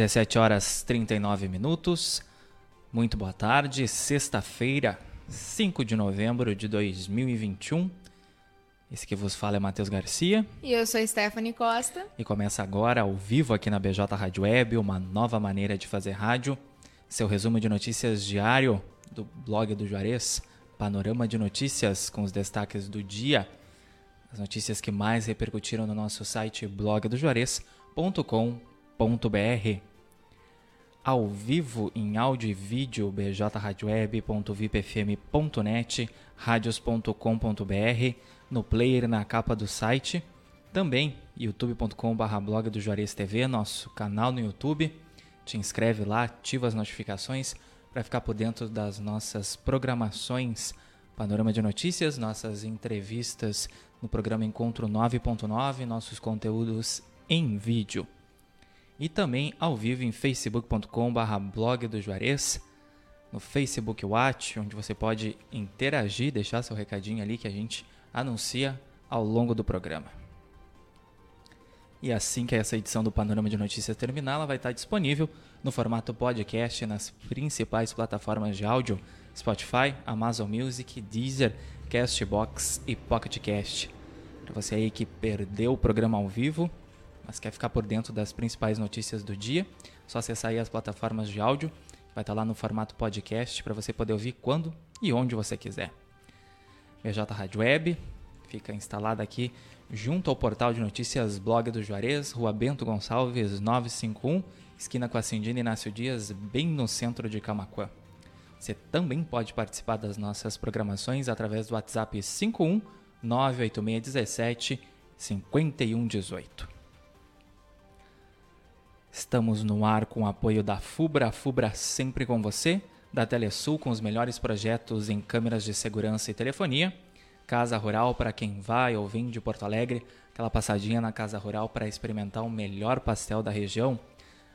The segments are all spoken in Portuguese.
17 horas 39 minutos. Muito boa tarde, sexta-feira, 5 de novembro de 2021. Esse que vos fala é Matheus Garcia. E eu sou Stephanie Costa. E começa agora, ao vivo aqui na BJ Rádio Web, uma nova maneira de fazer rádio. Seu resumo de notícias diário do blog do Juarez, Panorama de Notícias com os destaques do dia. As notícias que mais repercutiram no nosso site blogdojuarez.com.br. Ao vivo em áudio e vídeo bjradioweb.vipfm.net, radios.com.br no player na capa do site. Também youtube.com.br blog do Juarez TV, nosso canal no YouTube. Te inscreve lá, ativa as notificações para ficar por dentro das nossas programações, panorama de notícias, nossas entrevistas no programa Encontro 9.9, nossos conteúdos em vídeo. E também ao vivo em facebook.com.br blog do Juarez, no Facebook Watch, onde você pode interagir, deixar seu recadinho ali que a gente anuncia ao longo do programa. E assim que essa edição do Panorama de Notícias terminar, ela vai estar disponível no formato podcast nas principais plataformas de áudio: Spotify, Amazon Music, Deezer, Castbox e Pocket Cast. Para você aí que perdeu o programa ao vivo, mas quer ficar por dentro das principais notícias do dia, só acessar aí as plataformas de áudio, vai estar lá no formato podcast para você poder ouvir quando e onde você quiser. BJ Rádio Web, fica instalada aqui junto ao portal de notícias Blog do Juarez, Rua Bento Gonçalves 951, esquina com a Cindina Inácio Dias, bem no centro de Camacuã. Você também pode participar das nossas programações através do WhatsApp 51 98617 5118. Estamos no ar com o apoio da FUBRA, FUBRA sempre com você da Telesul com os melhores projetos em câmeras de segurança e telefonia. Casa Rural para quem vai ou vem de Porto Alegre, aquela passadinha na Casa Rural para experimentar o melhor pastel da região.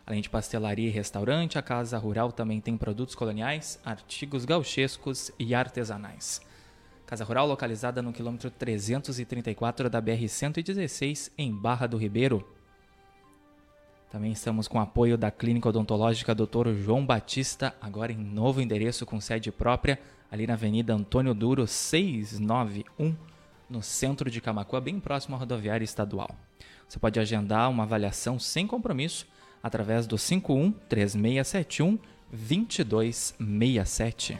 Além de pastelaria e restaurante, a Casa Rural também tem produtos coloniais, artigos gauchescos e artesanais. Casa Rural localizada no quilômetro 334 da BR-116, em Barra do Ribeiro. Também estamos com apoio da Clínica Odontológica Dr. João Batista, agora em novo endereço com sede própria, ali na Avenida Antônio Duro 691, no centro de Camacuã, bem próximo à rodoviária estadual. Você pode agendar uma avaliação sem compromisso através do 51 3671 2267.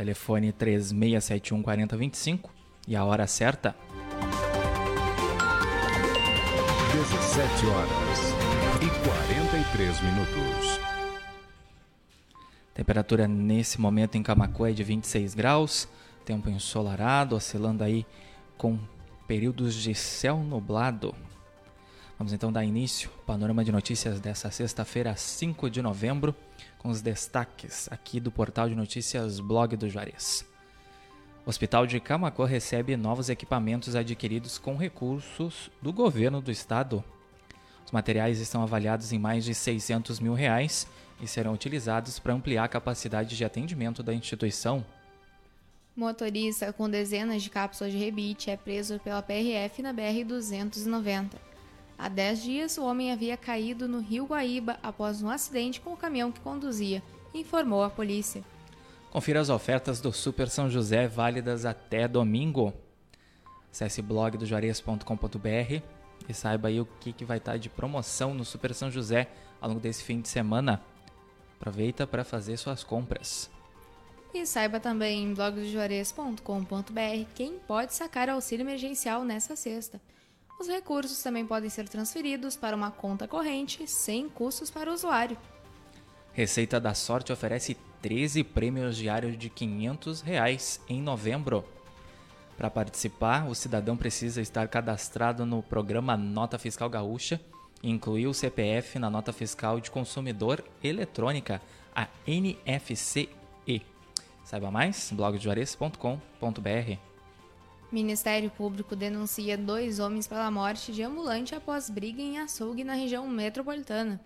Telefone 3671 4025 e a hora certa. 17 horas e 43 minutos. Temperatura nesse momento em Camacuã é de 26 graus, tempo ensolarado, oscilando aí com períodos de céu nublado. Vamos então dar início ao panorama de notícias dessa sexta-feira, 5 de novembro com os destaques aqui do portal de notícias Blog do Juarez. O Hospital de Camacuã recebe novos equipamentos adquiridos com recursos do governo do estado. Os materiais estão avaliados em mais de 600 mil reais e serão utilizados para ampliar a capacidade de atendimento da instituição. Motorista com dezenas de cápsulas de rebite é preso pela PRF na BR-290. Há 10 dias, o homem havia caído no rio Guaíba após um acidente com o caminhão que conduzia, informou a polícia. Confira as ofertas do Super São José válidas até domingo. Acesse blog do juarez.com.br e saiba aí o que, que vai estar de promoção no Super São José ao longo desse fim de semana. Aproveita para fazer suas compras. E saiba também em blogdojuarez.com.br quem pode sacar auxílio emergencial nessa sexta. Os recursos também podem ser transferidos para uma conta corrente sem custos para o usuário. Receita da Sorte oferece 13 prêmios diários de 500 reais em novembro. Para participar, o cidadão precisa estar cadastrado no programa Nota Fiscal Gaúcha e incluir o CPF na Nota Fiscal de Consumidor Eletrônica, a NFCE. Saiba mais, blogdejuarez.com.br. Ministério Público denuncia dois homens pela morte de ambulante após briga em açougue na região metropolitana.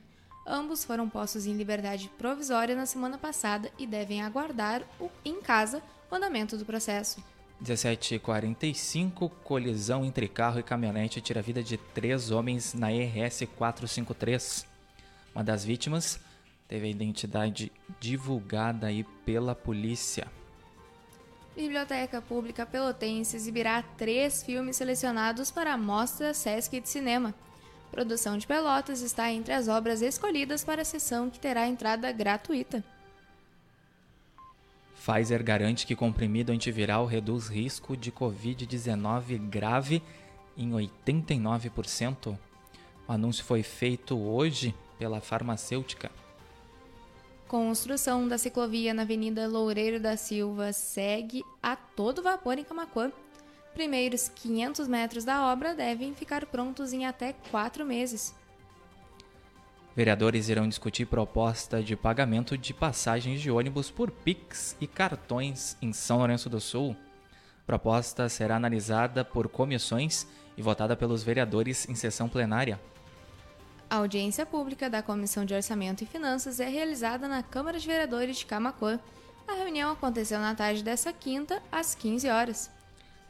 Ambos foram postos em liberdade provisória na semana passada e devem aguardar o, em casa o andamento do processo. 17h45, colisão entre carro e caminhonete tira a vida de três homens na RS 453. Uma das vítimas teve a identidade divulgada aí pela polícia. Biblioteca Pública Pelotense exibirá três filmes selecionados para a Mostra Sesc de Cinema. Produção de Pelotas está entre as obras escolhidas para a sessão que terá entrada gratuita. Pfizer garante que comprimido antiviral reduz risco de Covid-19 grave em 89%. O anúncio foi feito hoje pela farmacêutica. Construção da ciclovia na Avenida Loureiro da Silva segue a todo vapor em Camacuã. Primeiros 500 metros da obra devem ficar prontos em até quatro meses. Vereadores irão discutir proposta de pagamento de passagens de ônibus por Pix e cartões em São Lourenço do Sul. proposta será analisada por comissões e votada pelos vereadores em sessão plenária. A audiência pública da Comissão de Orçamento e Finanças é realizada na Câmara de Vereadores de Camacuã. A reunião aconteceu na tarde dessa quinta, às 15 horas.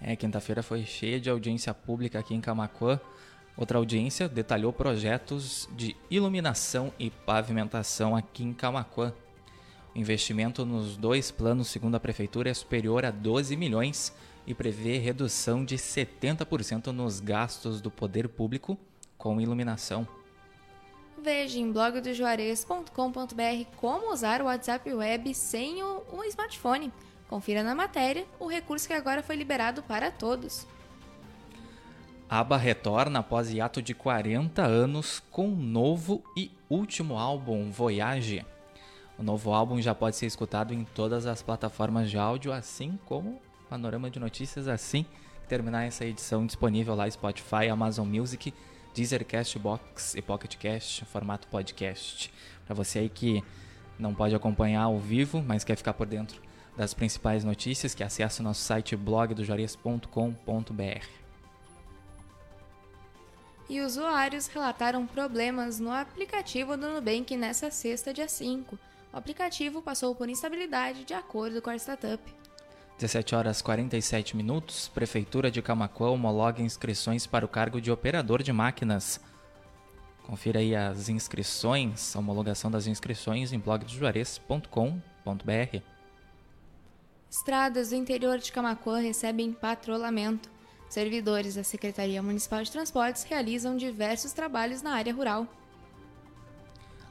É, quinta-feira foi cheia de audiência pública aqui em Camacuã. Outra audiência detalhou projetos de iluminação e pavimentação aqui em Camacuã. O investimento nos dois planos, segundo a prefeitura, é superior a 12 milhões e prevê redução de 70% nos gastos do poder público com iluminação. Veja em blogdojuarez.com.br como usar o WhatsApp Web sem o, o smartphone. Confira na matéria o recurso que agora foi liberado para todos. ABBA retorna após hiato de 40 anos com um novo e último álbum, Voyage. O novo álbum já pode ser escutado em todas as plataformas de áudio, assim como Panorama de Notícias, assim que terminar essa edição disponível lá Spotify, Amazon Music Deezer, Castbox e Pocket Cast, formato podcast. Para você aí que não pode acompanhar ao vivo, mas quer ficar por dentro das principais notícias, que acesse o nosso site blogdojarias.com.br. E usuários relataram problemas no aplicativo do Nubank nessa sexta, dia 5. O aplicativo passou por instabilidade de acordo com a startup. 17 horas 47 minutos, Prefeitura de Camacuã homologa inscrições para o cargo de operador de máquinas. Confira aí as inscrições, a homologação das inscrições em blogdojuarez.com.br. Estradas do interior de Camacuã recebem patrulhamento. Servidores da Secretaria Municipal de Transportes realizam diversos trabalhos na área rural.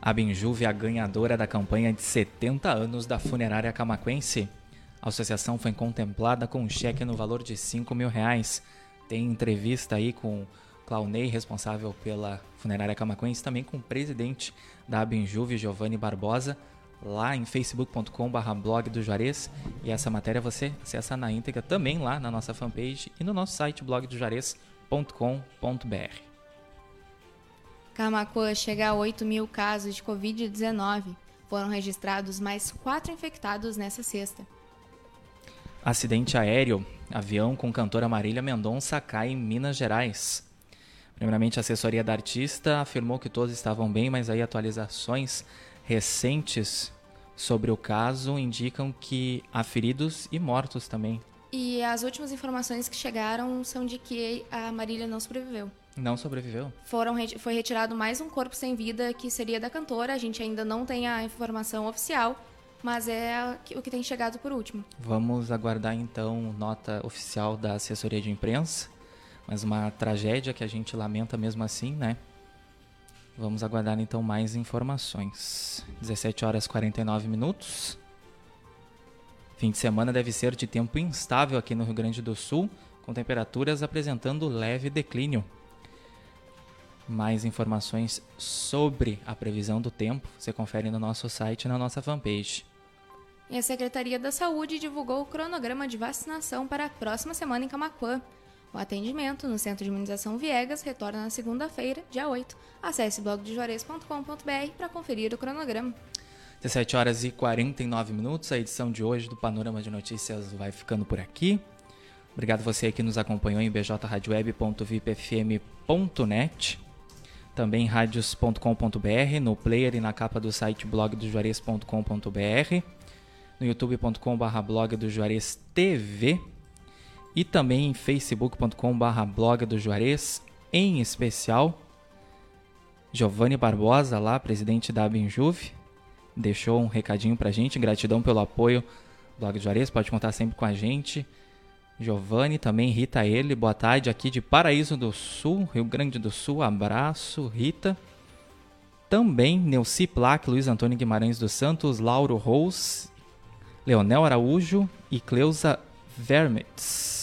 A Benjuve é a ganhadora da campanha de 70 anos da funerária camaquense. A associação foi contemplada com um cheque no valor de 5 mil reais. Tem entrevista aí com Claunei, responsável pela funerária camacuense, também com o presidente da Abinjuve, Giovanni Barbosa, lá em facebook.com.br blog do Juarez. E essa matéria você acessa na íntegra também lá na nossa fanpage e no nosso site blogdojuarez.com.br. Camacuã chega a 8 mil casos de Covid-19. Foram registrados mais quatro infectados nessa sexta. Acidente aéreo. Avião com cantora Marília Mendonça cai em Minas Gerais. Primeiramente, a assessoria da artista afirmou que todos estavam bem, mas aí atualizações recentes sobre o caso indicam que há feridos e mortos também. E as últimas informações que chegaram são de que a Marília não sobreviveu. Não sobreviveu? Foram, foi retirado mais um corpo sem vida que seria da cantora. A gente ainda não tem a informação oficial, mas é o que tem chegado por último. Vamos aguardar então nota oficial da assessoria de imprensa, mas uma tragédia que a gente lamenta mesmo assim, né? Vamos aguardar então mais informações. 17 horas 49 minutos. Fim de semana deve ser de tempo instável aqui no Rio Grande do Sul, com temperaturas apresentando leve declínio. Mais informações sobre a previsão do tempo você confere no nosso site e na nossa fanpage. E a Secretaria da Saúde divulgou o cronograma de vacinação para a próxima semana em Camacuã. O atendimento no Centro de Imunização Viegas retorna na segunda-feira, dia 8. Acesse blogdejuarez.com.br para conferir o cronograma. 17 horas e 49 minutos. A edição de hoje do Panorama de Notícias vai ficando por aqui. Obrigado você que nos acompanhou em bjradioweb.vipfm.net. Também radios.com.br, no player e na capa do site blogdojuarez.com.br, no youtube.com.br blog do Juarez TV e também em facebook.com.br blog do Juarez, em especial Giovanni Barbosa, lá, presidente da Benjuve, deixou um recadinho pra gente, gratidão pelo apoio blog do Juarez, pode contar sempre com a gente. Giovanni, também Rita ele, boa tarde aqui de Paraíso do Sul, Rio Grande do Sul, abraço, Rita. Também Neuci Plaque, Luiz Antônio Guimarães dos Santos, Lauro Rose, Leonel Araújo e Cleusa Vermetz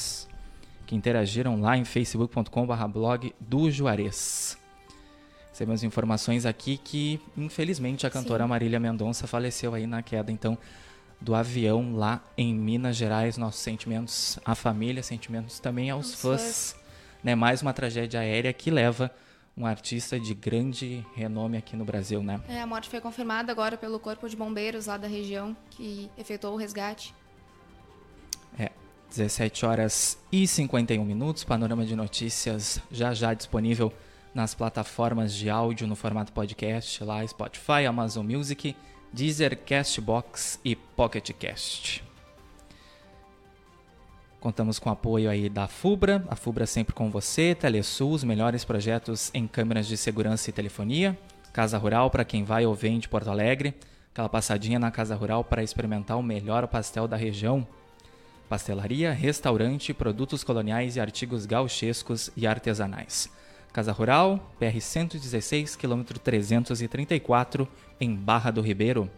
que interagiram lá em facebook.com.br blog do Juarez. Recebemos informações aqui que, infelizmente, a cantora Sim. Marília Mendonça faleceu aí na queda, então, do avião lá em Minas Gerais. Nossos sentimentos à família, sentimentos também aos Os fãs. fãs. Né? Mais uma tragédia aérea que leva um artista de grande renome aqui no Brasil, né? É, a morte foi confirmada agora pelo Corpo de Bombeiros lá da região que efetuou o resgate. 17 horas e 51 minutos. Panorama de notícias já já disponível nas plataformas de áudio no formato podcast, lá Spotify, Amazon Music, Deezer, Castbox e Pocket Cast. Contamos com o apoio aí da FUBRA, a FUBRA sempre com você, Telesul, os melhores projetos em câmeras de segurança e telefonia, Casa Rural para quem vai ou vem de Porto Alegre, aquela passadinha na Casa Rural para experimentar o melhor pastel da região, pastelaria, restaurante, produtos coloniais e artigos gauchescos e artesanais. Casa Rural, PR 116, quilômetro 334, em Barra do Ribeiro.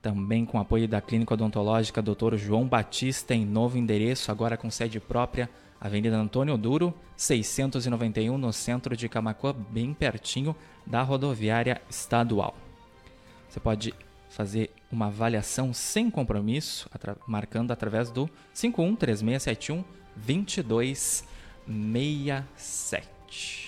Também com apoio da Clínica Odontológica Dr. João Batista, em novo endereço, agora com sede própria, Avenida Antônio Duro, 691, no centro de Camacuã, bem pertinho da rodoviária estadual. Você pode fazer uma avaliação sem compromisso, atra marcando através do 513671 2267.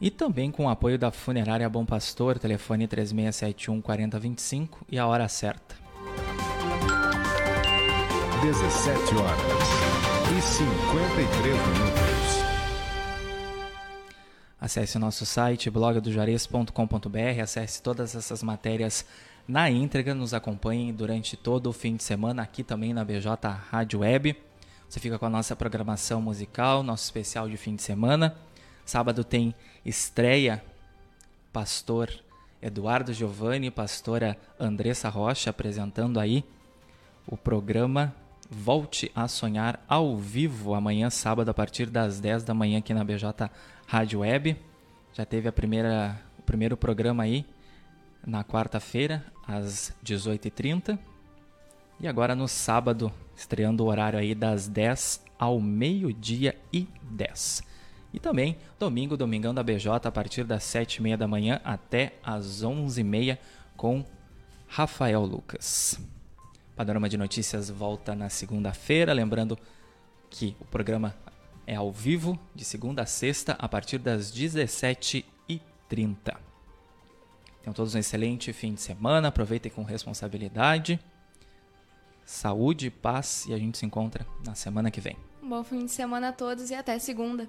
E também com o apoio da Funerária Bom Pastor, telefone 3671 4025 e a hora certa. 17 horas e 53 minutos. Acesse o nosso site blogdojuarez.com.br, acesse todas essas matérias na íntegra, nos acompanhe durante todo o fim de semana aqui também na BJ Rádio Web. Você fica com a nossa programação musical, nosso especial de fim de semana. Sábado tem estreia pastor Eduardo Giovanni pastora Andressa Rocha apresentando aí o programa Volte a Sonhar ao vivo amanhã sábado a partir das 10 da manhã aqui na BJ Rádio Web. Já teve a primeira o primeiro programa aí na quarta-feira às 18h30 e agora no sábado estreando o horário aí das 10 ao meio-dia e 10. E também domingo, Domingão da BJ, a partir das 7h30 da manhã até as 11h30 com Rafael Lucas. Panorama de Notícias volta na segunda-feira, lembrando que o programa é ao vivo de segunda a sexta a partir das 17h30. Tenham todos um excelente fim de semana, aproveitem com responsabilidade. Saúde, paz e a gente se encontra na semana que vem. Um bom fim de semana a todos e até segunda.